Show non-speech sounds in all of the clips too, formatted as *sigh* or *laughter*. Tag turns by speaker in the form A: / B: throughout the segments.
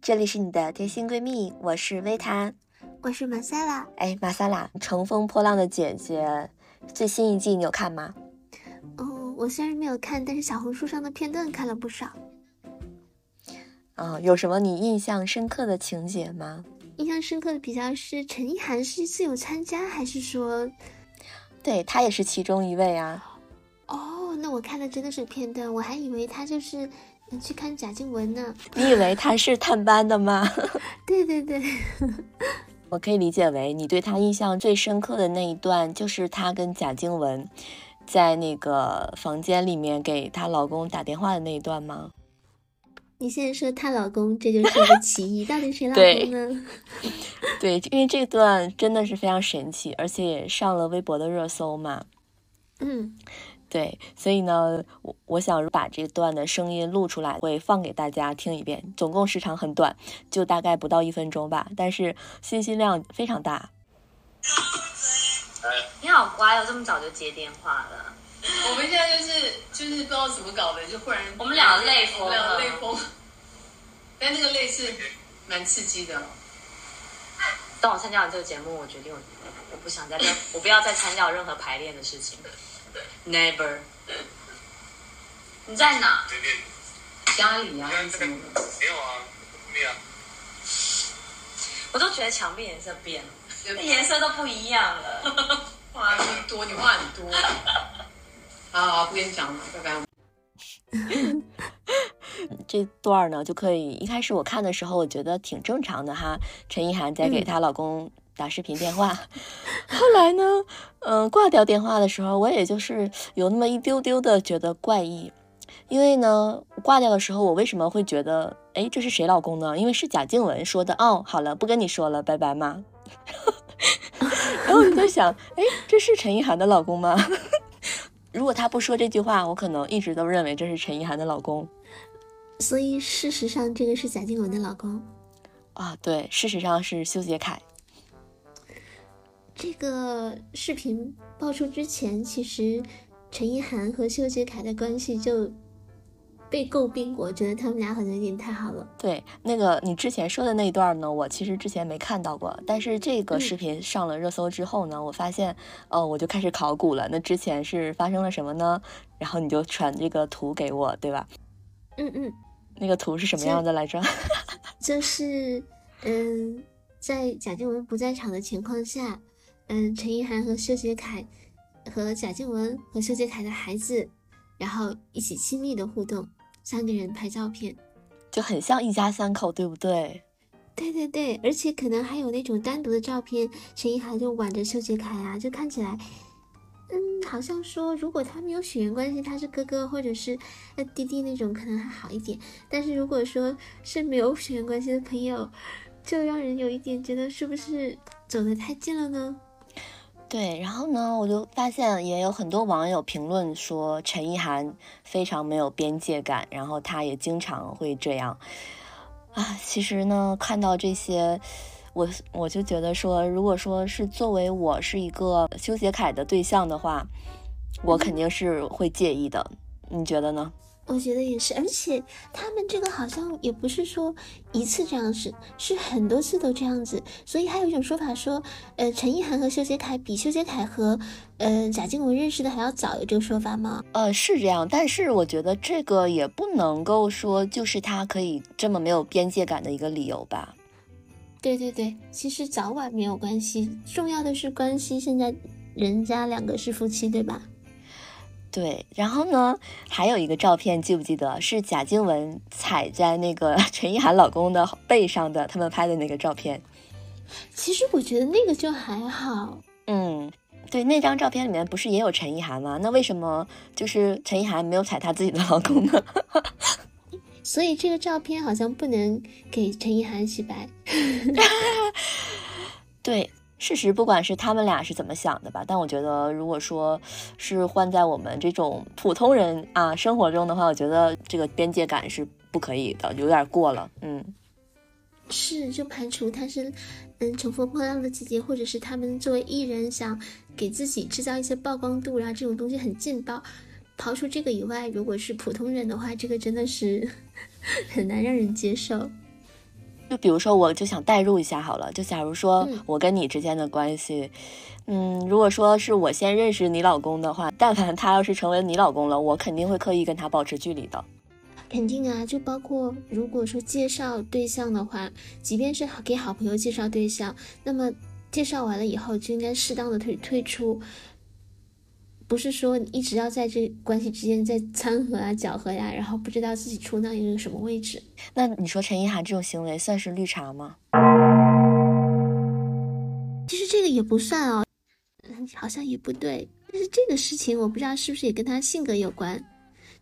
A: 这里是你的贴心闺蜜，我是维塔，
B: 我是马萨拉。
A: 哎，马萨拉，《乘风破浪的姐姐》最新一季你有看吗？
B: 哦，我虽然没有看，但是小红书上的片段看了不少。
A: 啊，有什么你印象深刻的情节吗？
B: 印象深刻的比较是陈意涵是自有参加，还是说，
A: 对她也是其中一位啊？
B: 哦，那我看的真的是片段，我还以为她就是去看贾静雯呢。
A: 你以为她是探班的吗？
B: 对 *laughs* 对对，*laughs*
A: 我可以理解为你对他印象最深刻的那一段，就是她跟贾静雯在那个房间里面给她老公打电话的那一段吗？
B: 你现在说她老公，这就是个歧义，到底谁 *laughs* 老公呢？
A: 对，因为这段真的是非常神奇，而且也上了微博的热搜嘛。
B: 嗯，
A: 对，所以呢，我我想把这段的声音录出来，会放给大家听一遍。总共时长很短，就大概不到一分钟吧，但是信息量非常大。*laughs*
C: 你好乖哦，这么早就接电话了。
D: 我们现在就是就是不知道怎么搞的，就忽然
C: 我们两个泪疯，
D: 两个泪疯。但那个泪是蛮刺激的。
C: 当我参加完这个节目，我决定我我不想再任，我不要再参加任何排练的事情。Never。你在哪？
D: 家里啊？什么的？
E: 没有啊，没有。
C: 我都觉得墙壁颜色变了，颜色都不一样了。
D: 话那么多，你话很多。好好，不跟你讲了，拜拜。*laughs*
A: 这段呢，就可以一开始我看的时候，我觉得挺正常的哈。陈意涵在给她老公打视频电话，后来呢，嗯，挂掉电话的时候，我也就是有那么一丢丢的觉得怪异，因为呢，挂掉的时候，我为什么会觉得，哎，这是谁老公呢？因为是贾静雯说的，哦，好了，不跟你说了，拜拜嘛。*laughs* 然后我就在想，哎，这是陈意涵的老公吗？*laughs* 如果他不说这句话，我可能一直都认为这是陈意涵的老公。
B: 所以事实上，这个是贾静雯的老公
A: 啊。对，事实上是修杰楷。
B: 这个视频爆出之前，其实陈意涵和修杰楷的关系就。被诟病过，觉得他们俩好像有点太好了。
A: 对，那个你之前说的那一段呢，我其实之前没看到过，但是这个视频上了热搜之后呢，我发现，哦，我就开始考古了。那之前是发生了什么呢？然后你就传这个图给我，对吧？
B: 嗯嗯。
A: 那个图是什么样的来着？
B: 就是，嗯，在贾静雯不在场的情况下，嗯，陈意涵和修杰楷和贾静雯和修杰楷的孩子，然后一起亲密的互动。三个人拍照片，
A: 就很像一家三口，对不对？
B: 对对对，而且可能还有那种单独的照片，陈意涵就挽着修杰楷啊，就看起来，嗯，好像说如果他们有血缘关系，他是哥哥或者是呃弟弟那种，可能还好一点。但是如果说是没有血缘关系的朋友，就让人有一点觉得是不是走得太近了呢？
A: 对，然后呢，我就发现也有很多网友评论说陈意涵非常没有边界感，然后她也经常会这样啊。其实呢，看到这些，我我就觉得说，如果说是作为我是一个修杰楷的对象的话，我肯定是会介意的。你觉得呢？
B: 我觉得也是，而且他们这个好像也不是说一次这样子，是很多次都这样子。所以还有一种说法说，呃，陈意涵和修杰楷比修杰楷和呃贾静雯认识的还要早，有这个说法吗？
A: 呃，是这样，但是我觉得这个也不能够说就是他可以这么没有边界感的一个理由吧。
B: 对对对，其实早晚没有关系，重要的是关系。现在人家两个是夫妻，对吧？
A: 对，然后呢，还有一个照片，记不记得是贾静雯踩在那个 *laughs* 陈意涵老公的背上的，他们拍的那个照片。
B: 其实我觉得那个就还好。
A: 嗯，对，那张照片里面不是也有陈意涵吗？那为什么就是陈意涵没有踩她自己的老公呢？*laughs*
B: 所以这个照片好像不能给陈意涵洗白。*laughs*
A: 对。事实不管是他们俩是怎么想的吧，但我觉得，如果说是换在我们这种普通人啊生活中的话，我觉得这个边界感是不可以的，有点过了。嗯，
B: 是就排除他是嗯乘风破浪的姐姐，或者是他们作为艺人想给自己制造一些曝光度，然后这种东西很劲爆。刨除这个以外，如果是普通人的话，这个真的是 *laughs* 很难让人接受。
A: 就比如说，我就想代入一下好了，就假如说
B: 嗯
A: 我跟你之间的关系，嗯，如果说是我先认识你老公的话，但凡他要是成为你老公了，我肯定会刻意跟他保持距离的。
B: 肯定啊，就包括如果说介绍对象的话，即便是给好朋友介绍对象，那么介绍完了以后就应该适当的退退出，不是说一直要在这关系之间在掺和啊、搅和呀、然后不知道自己处到一个什么位置。
A: 那你说陈意涵这种行为算是绿茶吗？
B: 其实这个也不算哦，嗯，好像也不对。但是这个事情我不知道是不是也跟他性格有关，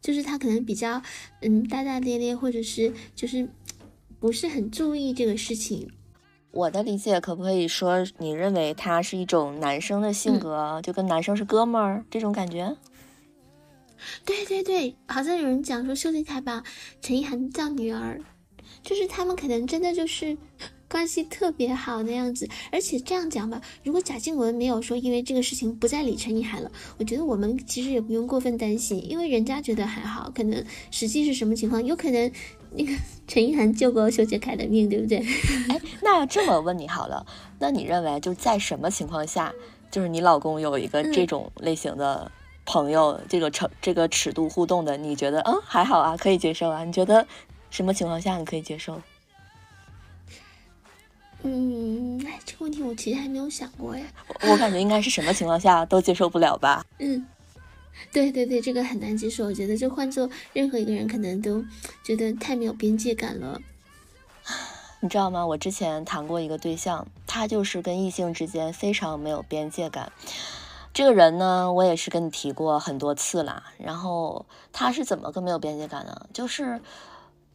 B: 就是他可能比较嗯大大咧咧，或者是就是不是很注意这个事情。
A: 我的理解可不可以说，你认为他是一种男生的性格，就跟男生是哥们儿这种感觉？
B: 对对对，好像有人讲说秀丽才把陈意涵叫女儿，就是他们可能真的就是关系特别好那样子。而且这样讲吧，如果贾静雯没有说因为这个事情不再理陈意涵了，我觉得我们其实也不用过分担心，因为人家觉得还好，可能实际是什么情况，有可能那个陈意涵救过修杰楷的命，对不对？
A: 哎，那这么问你好了，那你认为就在什么情况下，就是你老公有一个这种类型的朋友，这个程这个尺度互动的，你觉得嗯还好啊，可以接受啊？你觉得什么情况下你可以接受？
B: 嗯，哎，这个问题我其实还没有想过哎。
A: 我感觉应该是什么情况下都接受不了吧？*laughs*
B: 嗯，对对对，这个很难接受。我觉得就换做任何一个人，可能都觉得太没有边界感了。*sighs*
A: 你知道吗？我之前谈过一个对象，他就是跟异性之间非常没有边界感。这个人呢，我也是跟你提过很多次啦。然后他是怎么个没有边界感呢？就是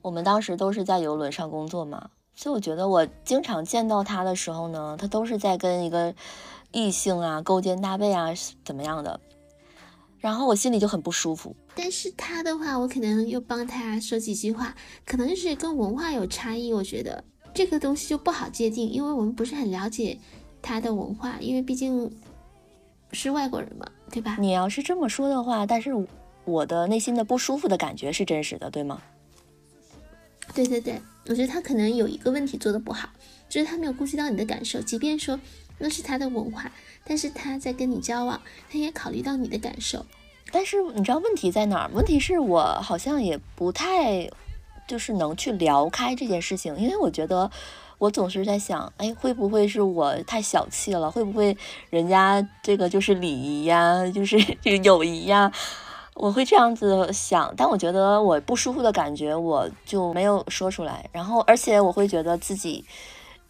A: 我们当时都是在游轮上工作嘛，所以我觉得我经常见到他的时候呢，他都是在跟一个异性啊勾肩搭背啊怎么样的，然后我心里就很不舒服。
B: 但是他的话，我可能又帮他说几句话，可能就是跟文化有差异。我觉得这个东西就不好界定，因为我们不是很了解他的文化，因为毕竟是外国人嘛，对吧？
A: 你要是这么说的话，但是我的内心的不舒服的感觉是真实的，对吗？
B: 对对对，我觉得他可能有一个问题做的不好，就是他没有顾及到你的感受。即便说那是他的文化，但是他在跟你交往，他也考虑到你的感受。
A: 但是你知道问题在哪儿？问题是我好像也不太就是能去聊开这件事情，因为我觉得我总是在想，哎，会不会是我太小气了？会不会人家这个就是礼仪呀，就是 *laughs* 这个友谊呀？我会这样子想，但我觉得我不舒服的感觉我就没有说出来，然后而且我会觉得自己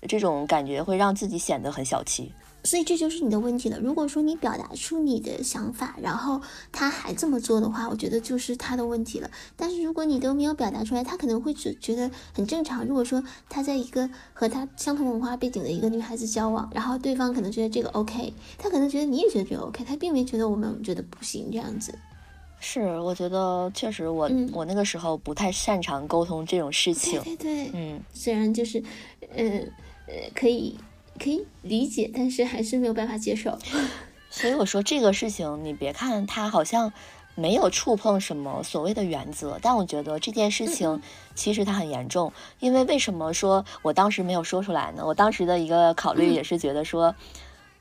A: 这种感觉会让自己显得很小气。
B: 所以这就是你的问题了。如果说你表达出你的想法，然后他还这么做的话，我觉得就是他的问题了。但是如果你都没有表达出来，他可能会只觉得很正常。如果说他在一个和他相同文化背景的一个女孩子交往，然后对方可能觉得这个 OK，他可能觉得你也觉得这个 OK，他并没觉得我们觉得不行这样子。
A: 是，我觉得确实我，
B: 嗯
A: 我那个时候不太擅长沟通这种事情
B: 对。对对，
A: 嗯，
B: 虽然就是，呃呃，可以可以理解，但是还是没有办法接受。*laughs*
A: 所以我说这个事情，你别看它好像没有触碰什么所谓的原则，但我觉得这件事情其实它很严重。因为为什么说我当时没有说出来呢？我当时的一个考虑也是觉得说。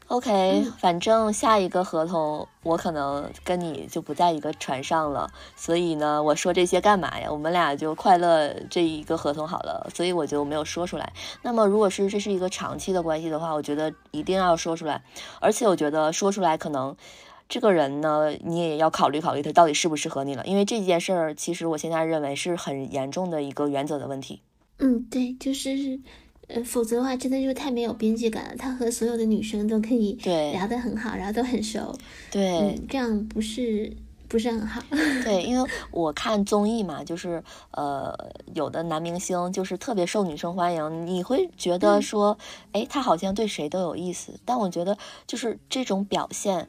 A: OK，反正下一个合同我可能跟你就不在一个船上了，所以呢，我说这些干嘛呀？我们俩就快乐这一个合同好了，所以我就没有说出来。那么，如果是这是一个长期的关系的话，我觉得一定要说出来，而且我觉得说出来可能这个人呢，你也要考虑考虑他到底适不适合你了，因为这件事儿其实我现在认为是很严重的一个原则的问题。
B: 嗯，对，就是，呃，否则的话，真的就太没有边界感了。他和所有的女生都可以
A: 对
B: 聊得很好，然后都很熟，
A: 对，
B: 嗯，这样不是不是很好。*laughs*
A: 对，因为我看综艺嘛，就是呃，有的男明星就是特别受女生欢迎，你会觉得
B: 嗯
A: 说，哎，他好像对谁都有意思。但我觉得就是这种表现，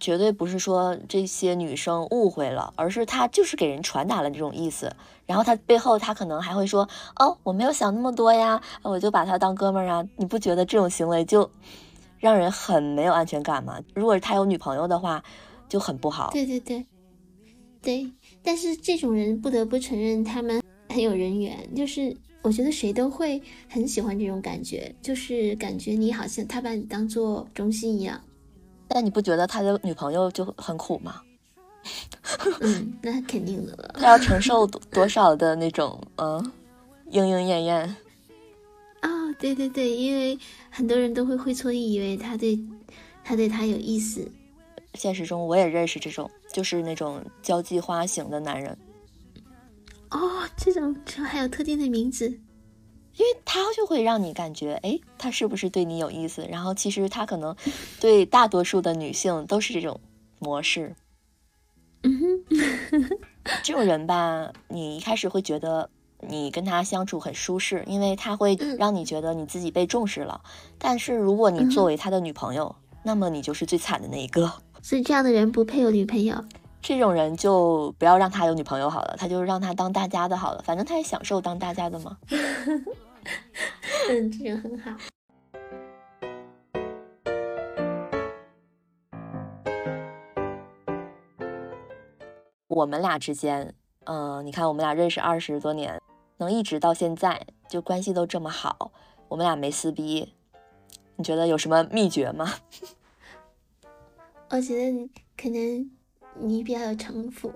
A: 绝对不是说这些女生误会了，而是他就是给人传达了这种意思。然后他背后他可能还会说，哦，我没有想那么多呀，我就把他当哥们儿啊。你不觉得这种行为就让人很没有安全感吗？如果他有女朋友的话，就很不好。
B: 对对对，对，但是这种人不得不承认他们很有人缘，就是我觉得谁都会很喜欢这种感觉，就是感觉你好像他把你当做中心一样。
A: 但你不觉得他的女朋友就很苦吗？
B: 嗯，那肯定的了。*laughs*
A: 他要承受多多少的那种嗯莺莺燕燕
B: 啊？对对对，因为很多人都会会错意，以为他对他对他有意思。
A: 现实中我也认识这种，就是那种交际花型的男人。
B: 哦，这种这还有特定的名字，
A: 因为他就会让你感觉，哎，他是不是对你有意思？然后其实他可能对大多数的女性都是这种模式。
B: 嗯哼，
A: 这种人吧，你一开始会觉得你跟他相处很舒适，因为他会让你觉得你自己被重视了。但是如果你作为他的女朋友，那么你就是最惨的那一个。
B: 所以这样的人不配有女朋友。
A: 这种人就不要让他有女朋友好了，他就让他当大家的好了，反正他也享受当大家的嘛。*laughs* *laughs*
B: 嗯，这个很好。
A: 我们俩之间，嗯，你看我们俩认识二十多年，能一直到现在，就关系都这么好，我们俩没撕逼，你觉得有什么秘诀吗？*laughs*
B: 我觉得可能你比较有城府。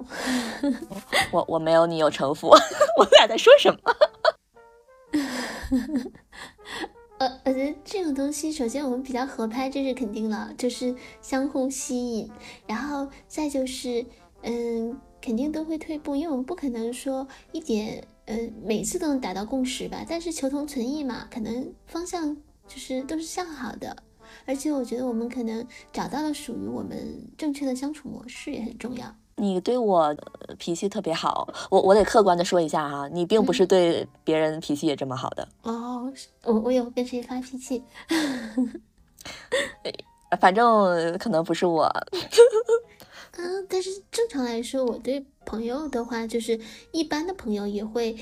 B: *laughs*
A: 我我没有你有城府，我们俩在说什么？*laughs*
B: 呃，我觉得这种东西，首先我们比较合拍，这是肯定了，就是相互吸引，然后再就是。嗯，肯定都会退步，因为我们不可能说一点，嗯，每次都能达到共识吧。但是求同存异嘛，可能方向就是都是向好的。而且我觉得我们可能找到了属于我们正确的相处模式也很重要。
A: 你对我脾气特别好，我我得客观的说一下哈，你并不是对别人脾气也这么好的。
B: 哦，我我有跟谁发脾气？*laughs*
A: 反正可能不是我。
B: 嗯，但是正常来说，我对朋友的话，就是一般的朋友也会，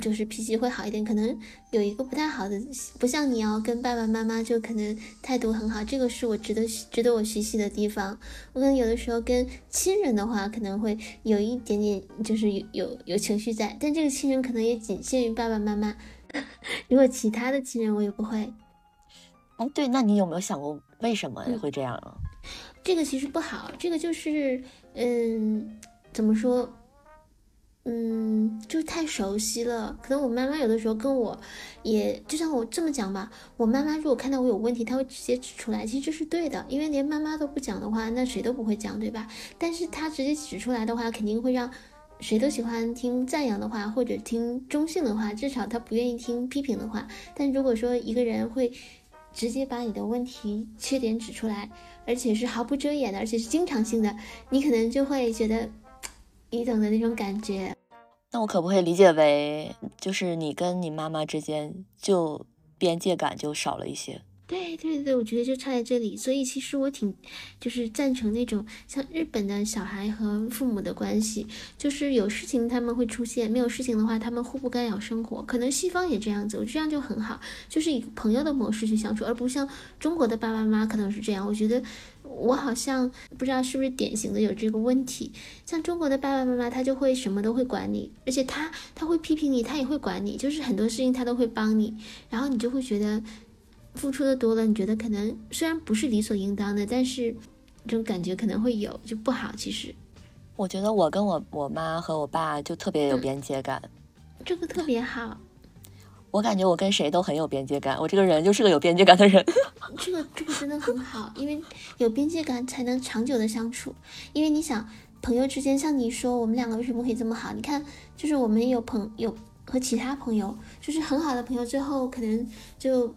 B: 就是脾气会好一点。可能有一个不太好的，不像你要，跟爸爸妈妈就可能态度很好，这个是我值得值得我学习的地方。我可能有的时候跟亲人的话，可能会有一点点，就是有有有情绪在，但这个亲人可能也仅限于爸爸妈妈。*laughs* 如果其他的亲人，我也不会。
A: 哎，对，那你有没有想过为什么会这样啊？
B: 这个其实不好，这个就是，嗯，怎么说，嗯，就太熟悉了。可能我妈妈有的时候跟我，也就像我这么讲吧，我妈妈如果看到我有问题，她会直接指出来，其实这是对的，因为连妈妈都不讲的话，那谁都不会讲，对吧？但是她直接指出来的话，肯定会让谁都喜欢听赞扬的话，或者听中性的话，至少他不愿意听批评的话。但如果说一个人会直接把你的问题、缺点指出来，而且是毫不遮掩的，而且是经常性的，你可能就会觉得，你懂的那种感觉。
A: 那我可不可以理解为，就是你跟你妈妈之间就边界感就少了一些？
B: 对对对，我觉得就差在这里，所以其实我挺就是赞成那种像日本的小孩和父母的关系，就是有事情他们会出现，没有事情的话他们互不干扰生活。可能西方也这样子，我这样就很好，就是以朋友的模式去相处，而不像中国的爸爸妈妈可能是这样。我觉得我好像不知道是不是典型的有这个问题，像中国的爸爸妈妈他就会什么都会管你，而且他他会批评你，他也会管你，就是很多事情他都会帮你，然后你就会觉得。付出的多了，你觉得可能虽然不是理所应当的，但是这种感觉可能会有就不好。其实，
A: 我觉得我跟我我妈和我爸就特别有边界感，
B: 这个特别好。
A: 我感觉我跟谁都很有边界感，我这个人就是个有边界感的人。*laughs*
B: 这个这个真的很好，因为有边界感才能长久的相处。因为你想，朋友之间，像你说我们两个为什么可以这么好？你看，就是我们有朋友和其他朋友，就是很好的朋友，最后可能就。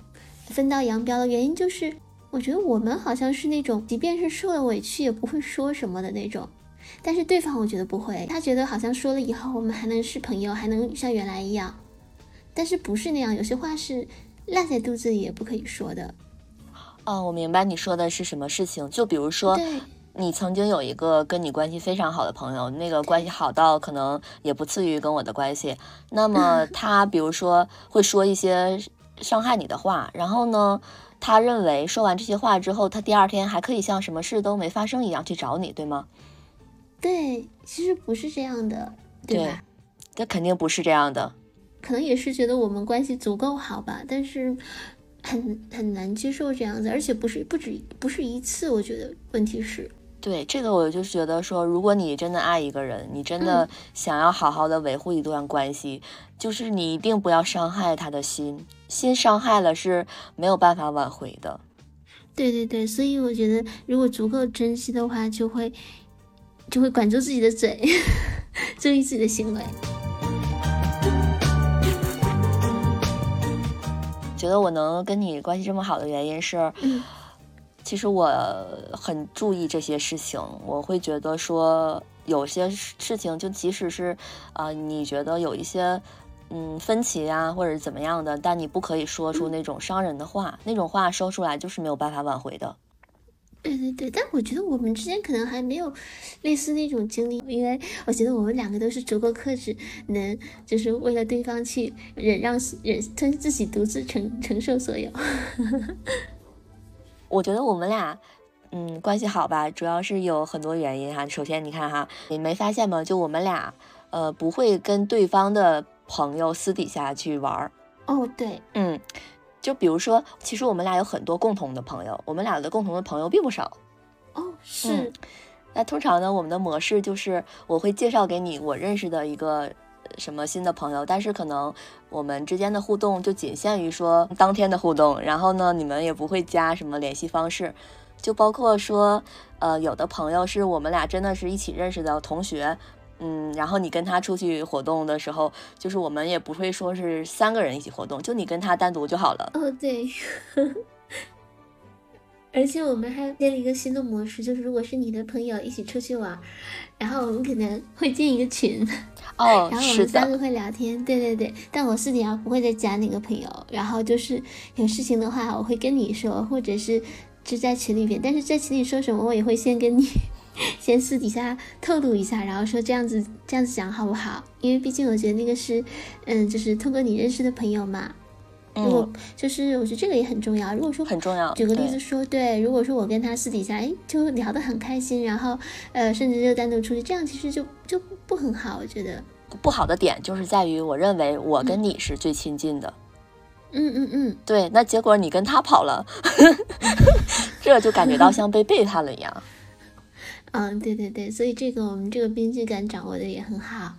B: 分道扬镳的原因就是，我觉得我们好像是那种，即便是受了委屈也不会说什么的那种，但是对方我觉得不会，他觉得好像说了以后我们还能是朋友，还能像原来一样，但是不是那样，有些话是烂在肚子里也不可以说的。
A: 哦，我明白你说的是什么事情，就比如说，你曾经有一个跟你关系非常好的朋友，那个关系好到可能也不次于跟我的关系，那 *laughs* 么他比如说会说一些。伤害你的话，然后呢？他认为说完这些话之后，他第二天还可以像什么事都没发生一样去找你，对吗？
B: 对，其实不是这样的，对吧？
A: 这肯定不是这样的。
B: 可能也是觉得我们关系足够好吧，但是很很难接受这样子，而且不是不止不是一次，我觉得问题是。
A: 对这个，我就觉得说，如果你真的爱一个人，你真的想要好好的维护一段关系，就是你一定不要伤害他的心，心伤害了是没有办法挽回的。
B: 对对对，所以我觉得，如果足够珍惜的话，就会就会管住自己的嘴，*laughs* 注意自己的行为。
A: 觉得我能跟你关系这么好的原因是。其实我很注意这些事情，我会觉得说有些事情，就即使是，啊，你觉得有一些，嗯，分歧啊，或者怎么样的，但你不可以说出那种伤人的话，那种话说出来就是没有办法挽回的。
B: 对对对，但我觉得我们之间可能还没有类似那种经历，因为我觉得我们两个都是足够克制，能就是为了对方去忍让忍，吞自己独自承承受所有。*laughs*
A: 我觉得我们俩，嗯，关系好吧，主要是有很多原因哈。首先，你看哈，你没发现吗？就我们俩，呃，不会跟对方的朋友私底下去玩儿。
B: 哦，对，
A: 嗯，就比如说，其实我们俩有很多共同的朋友，我们俩的共同的朋友并不少。
B: 哦，是。
A: 那通常呢，我们的模式就是我会介绍给你我认识的一个。什么新的朋友？但是可能我们之间的互动就仅限于说当天的互动，然后呢，你们也不会加什么联系方式，就包括说，呃，有的朋友是我们俩真的是一起认识的同学，嗯，然后你跟他出去活动的时候，就是我们也不会说是三个人一起活动，就你跟他单独就好了。
B: 哦，对。而且我们还建立一个新的模式，就是如果是你的朋友一起出去玩，然后我们可能会建一个群。*laughs*
A: 哦，
B: 然后我们三个会聊天，对对对，但我私底下不会再加那个朋友。然后就是有事情的话，我会跟你说，或者是就在群里边。但是在群里说什么，我也会先跟你 *laughs* 先私底下透露一下，然后说这样子这样子讲好不好？因为毕竟我觉得那个是，嗯，就是通过你认识的朋友嘛。如果就是我觉得这个也很重要。如果说
A: 很重要，
B: 举个例子说，对，如果说我跟他私底下哎就聊得很开心，然后呃甚至就单独出去，这样其实就就不很好。我觉得
A: 不好的点就是在于，我认为我跟你是最亲近的。
B: 嗯嗯嗯，
A: 对。那结果你跟他跑了，*laughs* 这就感觉到像被背叛了一样。*laughs*
B: 嗯，对对对，所以这个我们这个边界感掌握的也很好。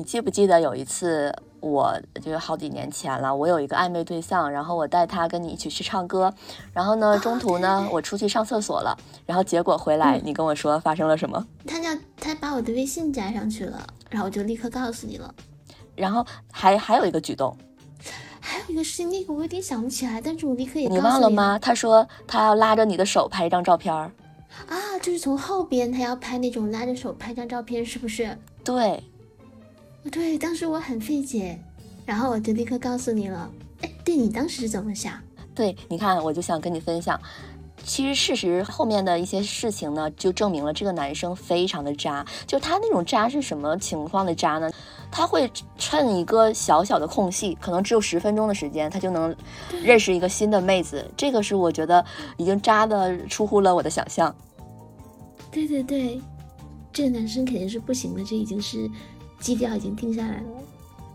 A: 你记不记得有一次，我就是好几年前了，我有一个暧昧对象，然后我带他跟你一起去唱歌，然后呢，中途呢，我出去上厕所了，然后结果回来，你跟我说发生了什么？
B: 他叫他把我的微信加上去了，然后我就立刻告诉你了。
A: 然后还还有一个举动，
B: 还有一个事情，那个我有点想不起来，但是我立刻也
A: 你忘了吗？他说他要拉着你的手拍一张照片儿，
B: 啊，就是从后边他要拍那种拉着手拍张照片，是不是？
A: 对。
B: 对，当时我很费解，然后我就立刻告诉你了。哎，对你当时是怎么想？
A: 对，你看，我就想跟你分享。其实事实后面的一些事情呢，就证明了这个男生非常的渣。就他那种渣是什么情况的渣呢？他会趁一个小小的空隙，可能只有十分钟的时间，他就能认识一个新的妹子。这个是我觉得已经渣的出乎了我的想象。
B: 对对对，这个男生肯定是不行的，这已经是。基调已经定下来了，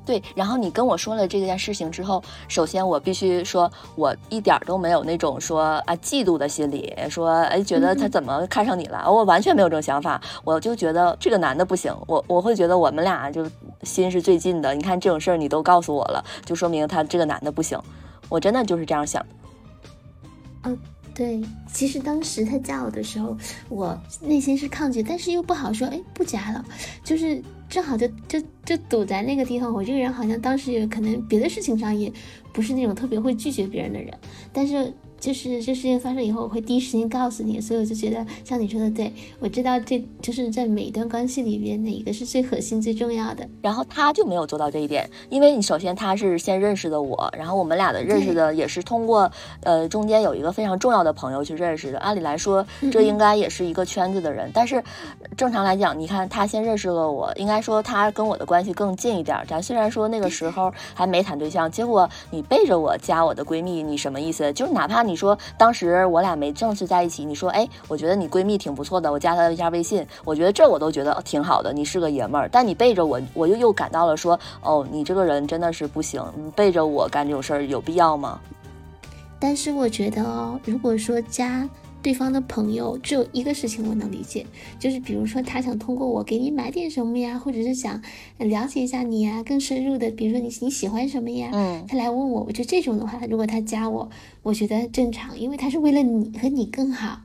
A: 对。然后你跟我说了这件事情之后，首先我必须说，我一点都没有那种说啊嫉妒的心理，说哎觉得他怎么看上你了，我完全没有这种想法。我就觉得这个男的不行，我我会觉得我们俩就心是最近的。你看这种事儿你都告诉我了，就说明他这个男的不行。我真的就是这样想的。
B: 嗯。对，其实当时他加我的时候，我内心是抗拒，但是又不好说，哎，不加了，就是正好就就就堵在那个地方。我这个人好像当时也可能别的事情上也不是那种特别会拒绝别人的人，但是。就是这事情发生以后，我会第一时间告诉你，所以我就觉得像你说的，对我知道这就是在每一段关系里边哪一个是最核心、最重要的。
A: 然后他就没有做到这一点，因为你首先他是先认识的我，然后我们俩的认识的也是通过呃中间有一个非常重要的朋友去认识的。按理来说，这应该也是一个圈子的人，但是正常来讲，你看他先认识了我，应该说他跟我的关系更近一点。咱虽然说那个时候还没谈对象，结果你背着我加我的闺蜜，你什么意思？就是哪怕。你说当时我俩没正式在一起，你说哎，我觉得你闺蜜挺不错的，我加她一下微信，我觉得这我都觉得挺好的，你是个爷们儿。但你背着我，我就又感到了说，哦，你这个人真的是不行，你背着我干这种事儿有必要吗？
B: 但是我觉得哦，如果说加。对方的朋友只有一个事情我能理解，就是比如说他想通过我给你买点什么呀，或者是想了解一下你呀，更深入的，比如说你你喜欢什么呀，
A: 嗯，
B: 他来问我，我觉得这种的话，如果他加我，我觉得正常，因为他是为了你和你更好。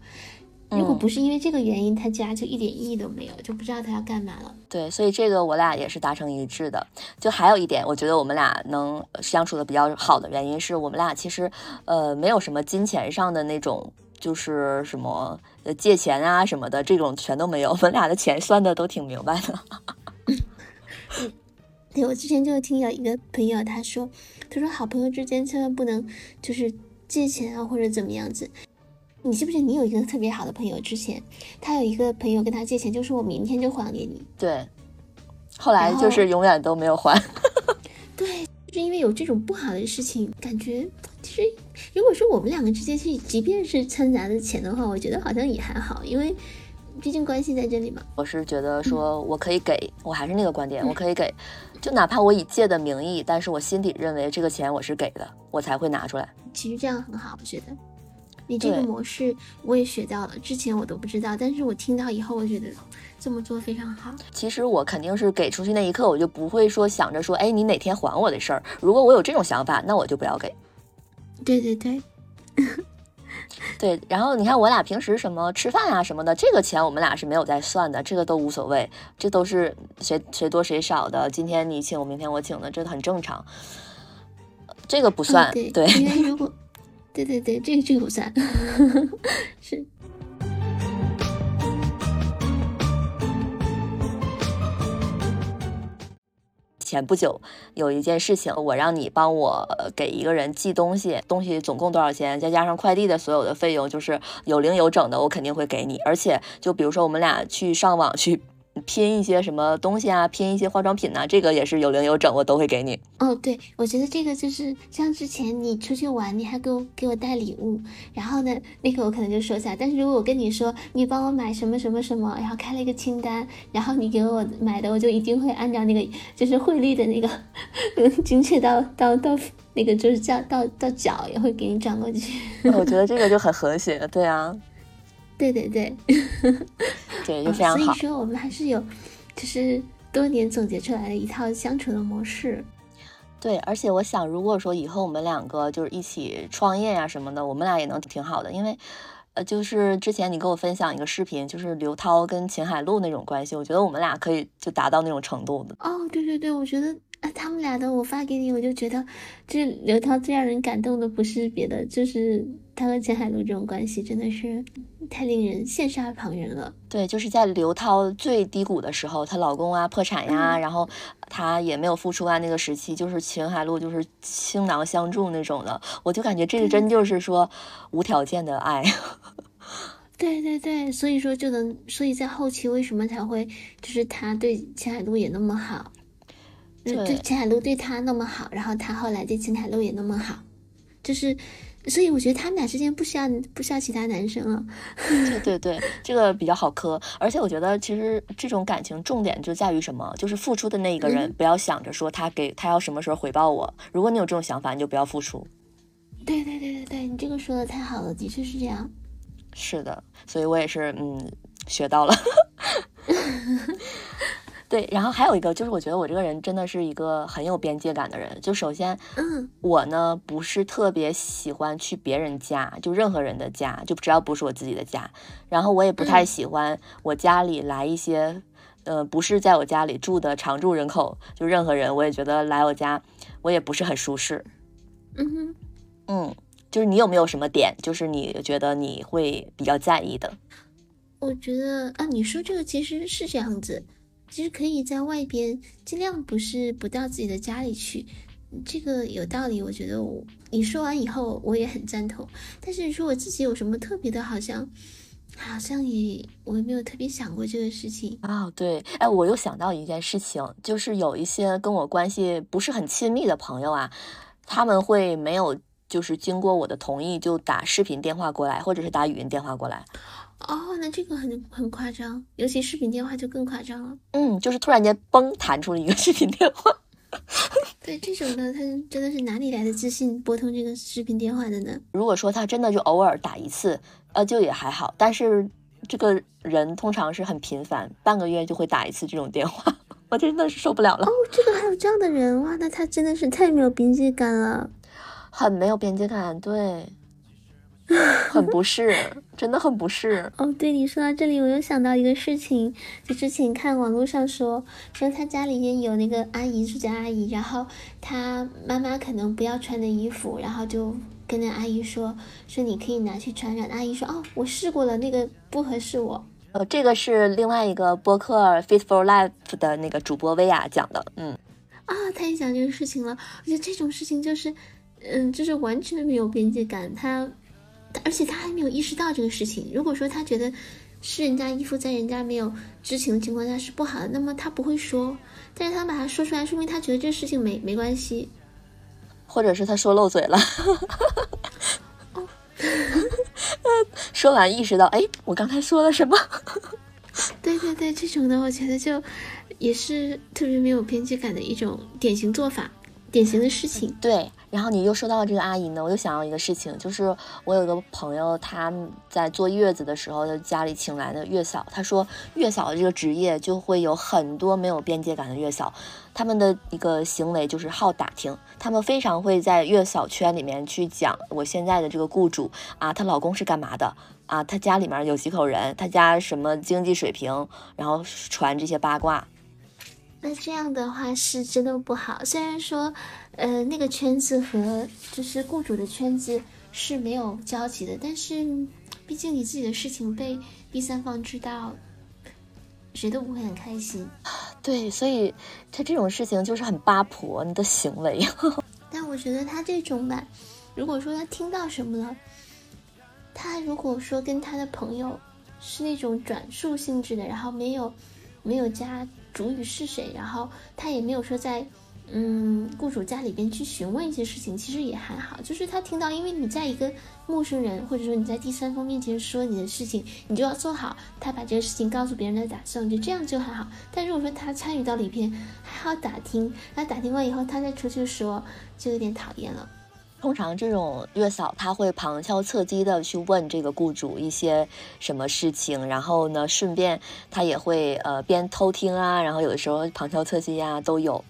B: 如果不是因为这个原因，他加就一点意义都没有，就不知道他要干嘛了。
A: 对，所以这个我俩也是达成一致的。就还有一点，我觉得我们俩能相处的比较好的原因，是我们俩其实呃没有什么金钱上的那种。就是什么呃借钱啊什么的，这种全都没有。我们俩的钱算的都挺明白的。*laughs*
B: 对，我之前就听有一个朋友他说，他说好朋友之间千万不能就是借钱啊或者怎么样子。你记不记得你有一个特别好的朋友？之前他有一个朋友跟他借钱，就说我明天就还给你。
A: 对，后来就是永远都没有还。*laughs*
B: 对，就是因为有这种不好的事情，感觉。其实，如果说我们两个之间是，即便是掺杂的钱的话，我觉得好像也还好，因为毕竟关系在这里嘛。
A: 我是觉得说我可以给，我还是那个观点，我可以给，就哪怕我以借的名义，但是我心底认为这个钱我是给的，我才会拿出来。
B: 其实这样很好，我觉得你这个模式我也学到了，之前我都不知道，但是我听到以后，我觉得这么做非常好。
A: 其实我肯定是给出去那一刻，我就不会说想着说，哎，你哪天还我的事儿。如果我有这种想法，那我就不要给。
B: 对对对，*laughs*
A: 对，然后你看我俩平时什么吃饭啊什么的，这个钱我们俩是没有在算的，这个都无所谓，这都是谁谁多谁少的。今天你请我，明天我请的，这很正常，这个不算。
B: 对，因为如果，对对对，这个这个不算，*laughs* 是。
A: 前不久有一件事情，我让你帮我给一个人寄东西，东西总共多少钱？再加上快递的所有的费用，就是有零有整的，我肯定会给你。而且，就比如说我们俩去上网去。拼一些什么东西啊？拼一些化妆品呐，这个也是有零有整，我都会给你。
B: 哦，对，我觉得这个就是像之前你出去玩，你还给我给我带礼物，然后呢，那个我可能就收下。但是如果我跟你说，你帮我买什么什么什么，然后开了一个清单，然后你给我买的，我就一定会按照那个就是汇率的那个 *laughs* 精确到到到那个就是叫到到脚也会给你转过去。
A: 我觉得这个就很和谐，对啊。
B: 对对对，
A: 对，*laughs* 就非常
B: 好。所以说，我们还是有，就是多年总结出来的一套相处的模式。
A: 对，而且我想，如果说以后我们两个就是一起创业呀什么的，我们俩也能挺好的。因为，呃，就是之前你给我分享一个视频，就是刘涛跟秦海璐那种关系，我觉得我们俩可以就达到那种程度的。
B: 哦，对对对，我觉得。啊，他们俩的我发给你，我就觉得，这刘涛最让人感动的不是别的，就是他和钱海璐这种关系，真的是太令人羡煞旁人了。
A: 对，就是在刘涛最低谷的时候，她老公啊破产呀，*laughs* 然后她也没有付出啊，那个时期就是秦海璐就是倾囊相助那种的，我就感觉这个真就是说无条件的爱。*laughs*
B: 对对对，所以说就能，所以在后期为什么才会就是他对秦海璐也那么好。对秦海璐对他那么好，然后他后来对秦海璐也那么好，就是，所以我觉得他们俩之间不需要不需要其他男生了。
A: 对对对，这个比较好磕，而且我觉得其实这种感情重点就在于什么？就是付出的那一个人不要想着说他给他要什么时候回报我，如果你有这种想法，你就不要付出。
B: 对对对对对，你这个说的太好了，的确是这样。
A: 是的，所以我也是嗯学到了。*laughs* 对，然后还有一个就是，我觉得我这个人真的是一个很有边界感的人。就首先，
B: 嗯，
A: 我呢不是特别喜欢去别人家，就任何人的家，就只要不是我自己的家。然后我也不太喜欢我家里来一些，呃，不是在我家里住的常住人口，就任何人，我也觉得来我家，我也不是很舒适。
B: 嗯哼，
A: 嗯，就是你有没有什么点，就是你觉得你会比较在意的？
B: 我觉得啊，你说这个其实是这样子。其实可以在外边，尽量不是不到自己的家里去，这个有道理。我觉得我你说完以后，我也很赞同。但是你说我自己有什么特别的，好像好像也我也没有特别想过这个事情
A: 啊。对，哎，我又想到一件事情，就是有一些跟我关系不是很亲密的朋友啊，他们会没有就是经过我的同意就打视频电话过来，或者是打语音电话过来。
B: 哦，那这个很很夸张，尤其视频电话就更夸张了。
A: 嗯，就是突然间嘣弹出了一个视频电话。*laughs*
B: 对这种的，他真的是哪里来的自信拨通这个视频电话的呢？
A: 如果说他真的就偶尔打一次，呃，就也还好。但是这个人通常是很频繁，半个月就会打一次这种电话，*laughs* 我真的是受不了了。
B: 哦，这个还有这样的人哇，那他真的是太没有边界感了，
A: 很没有边界感，对。*laughs* 很不适，真的很不适。
B: 哦，对你说到这里，我又想到一个事情，就之前看网络上说，说他家里面有那个阿姨，住家阿姨，然后他妈妈可能不要穿的衣服，然后就跟那阿姨说，说你可以拿去穿，让阿姨说，哦，我试过了，那个不合适我。
A: 呃，这个是另外一个播客 Faithful Life 的那个主播薇娅讲的，嗯，
B: 啊，他也讲这个事情了，我觉得这种事情就是，嗯，就是完全没有边界感，他。而且他还没有意识到这个事情。如果说他觉得是人家衣服在人家没有知情的情况下是不好的，那么他不会说。但是他把它说出来，说明他觉得这事情没没关系，
A: 或者是他说漏嘴了。*laughs* 说完意识到，哎，我刚才说了什么？
B: 对对对，这种的我觉得就也是特别没有边界感的一种典型做法，典型的事情。
A: 对。然后你又说到这个阿姨呢，我又想到一个事情，就是我有个朋友，他在坐月子的时候，家里请来的月嫂，他说月嫂这个职业就会有很多没有边界感的月嫂，他们的一个行为就是好打听，他们非常会在月嫂圈里面去讲我现在的这个雇主啊，她老公是干嘛的啊，她家里面有几口人，她家什么经济水平，然后传这些八卦。
B: 那这样的话是真的不好。虽然说，呃，那个圈子和就是雇主的圈子是没有交集的，但是毕竟你自己的事情被第三方知道，谁都不会很开心。*sighs*
A: 对，所以他这种事情就是很八婆你的行为。*laughs*
B: 但我觉得他这种吧，如果说他听到什么了，他如果说跟他的朋友是那种转述性质的，然后没有没有加。主语是谁？然后他也没有说在，嗯，雇主家里边去询问一些事情，其实也还好。就是他听到，因为你在一个陌生人或者说你在第三方面前说你的事情，你就要做好他把这个事情告诉别人的打算，就这样就还好。但如果说他参与到里边，还好打听，他打听完以后，他再出去说，就有点讨厌了。
A: 通常这种月嫂，她会旁敲侧击的去问这个雇主一些什么事情，然后呢，顺便她也会呃边偷听啊，然后有的时候旁敲侧击呀都有。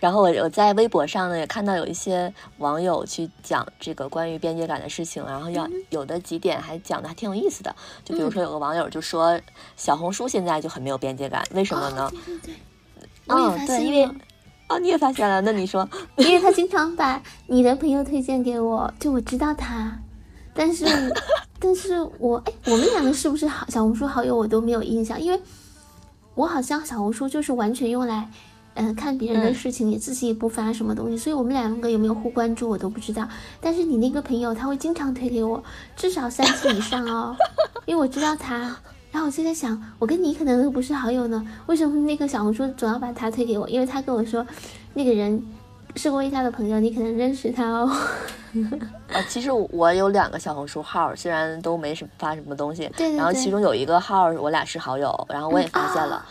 A: 然后我我在微博上呢也看到有一些网友去讲这个关于边界感的事情，然后要有的几点还讲的还挺有意思的，就比如说有个网友就说小红书现在就很没有边界感，为什么呢？
B: 对对对，
A: 嗯，对，因为。哦，你也发现了？那你说，*laughs*
B: 因为他经常把你的朋友推荐给我，就我知道他，但是，*laughs* 但是我哎，我们两个是不是好小红书好友？我都没有印象，因为我好像小红书就是完全用来，嗯，看别人的事情，也自己也不发什么东西，所以我们两个有没有互关注我都不知道。但是你那个朋友他会经常推给我，至少三次以上哦，*laughs* 因为我知道他。然后我就在想，我跟你可能都不是好友呢，为什么那个小红书总要把他推给我？因为他跟我说，那个人是薇娅的朋友，你可能认识他哦。*laughs*
A: 啊，其实我有两个小红书号，虽然都没什么发什么东西，
B: 对。
A: 然后其中有一个号我俩是好友，然后我也发现了，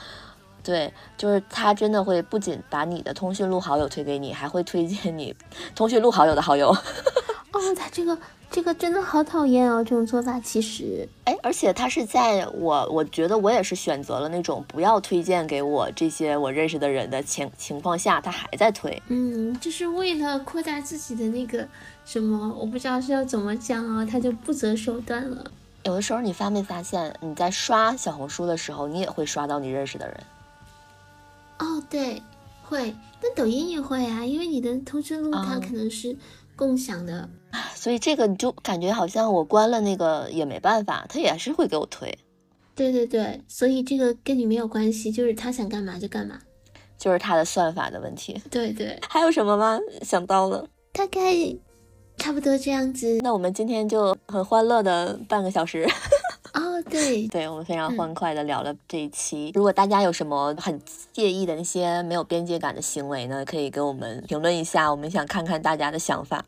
A: 对，就是他真的会不仅把你的通讯录好友推给你，还会推荐你通讯录好友的好友。
B: 哦，他这个。这个真的好讨厌哦！这种做法其实，
A: 哎，而且他是在我，我觉得我也是选择了那种不要推荐给我这些我认识的人的情情况下，他还在推。
B: 嗯，就是为了扩大自己的那个什么，我不知道是要怎么讲啊，他就不择手段了。
A: 有的时候你发没发现，你在刷小红书的时候，你也会刷到你认识的人。
B: 哦，对，会。那抖音也会啊，因为你的通讯录它可能是共享的。
A: 所以这个你就感觉好像我关了那个也没办法，他也是会给我推。
B: 对对对，所以这个跟你没有关系，就是他想干嘛就干嘛，
A: 就是他的算法的问题。
B: 对对，
A: 还有什么吗？想到了，
B: 大概差不多这样子。
A: 那我们今天就很欢乐的半个小时。*laughs*
B: 哦，对，
A: 对我们非常
B: 嗯
A: 欢快的聊了这一期。如果大家有什么很介意的那些没有边界感的行为呢，可以给我们评论一下，我们想看看大家的想法。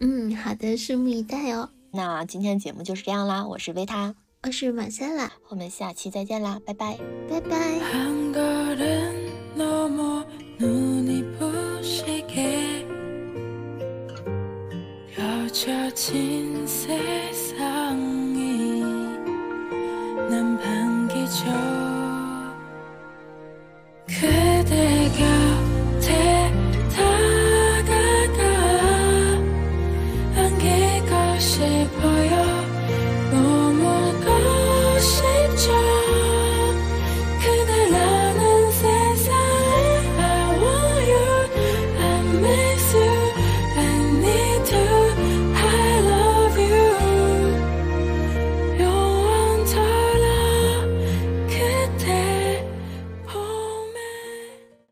B: 嗯，好的，拭目以待哦。
A: 那今天的节目就是这样啦，我是维塔，
B: 我是马塞啦，
A: 我们下期再见啦，拜拜，
B: 拜拜。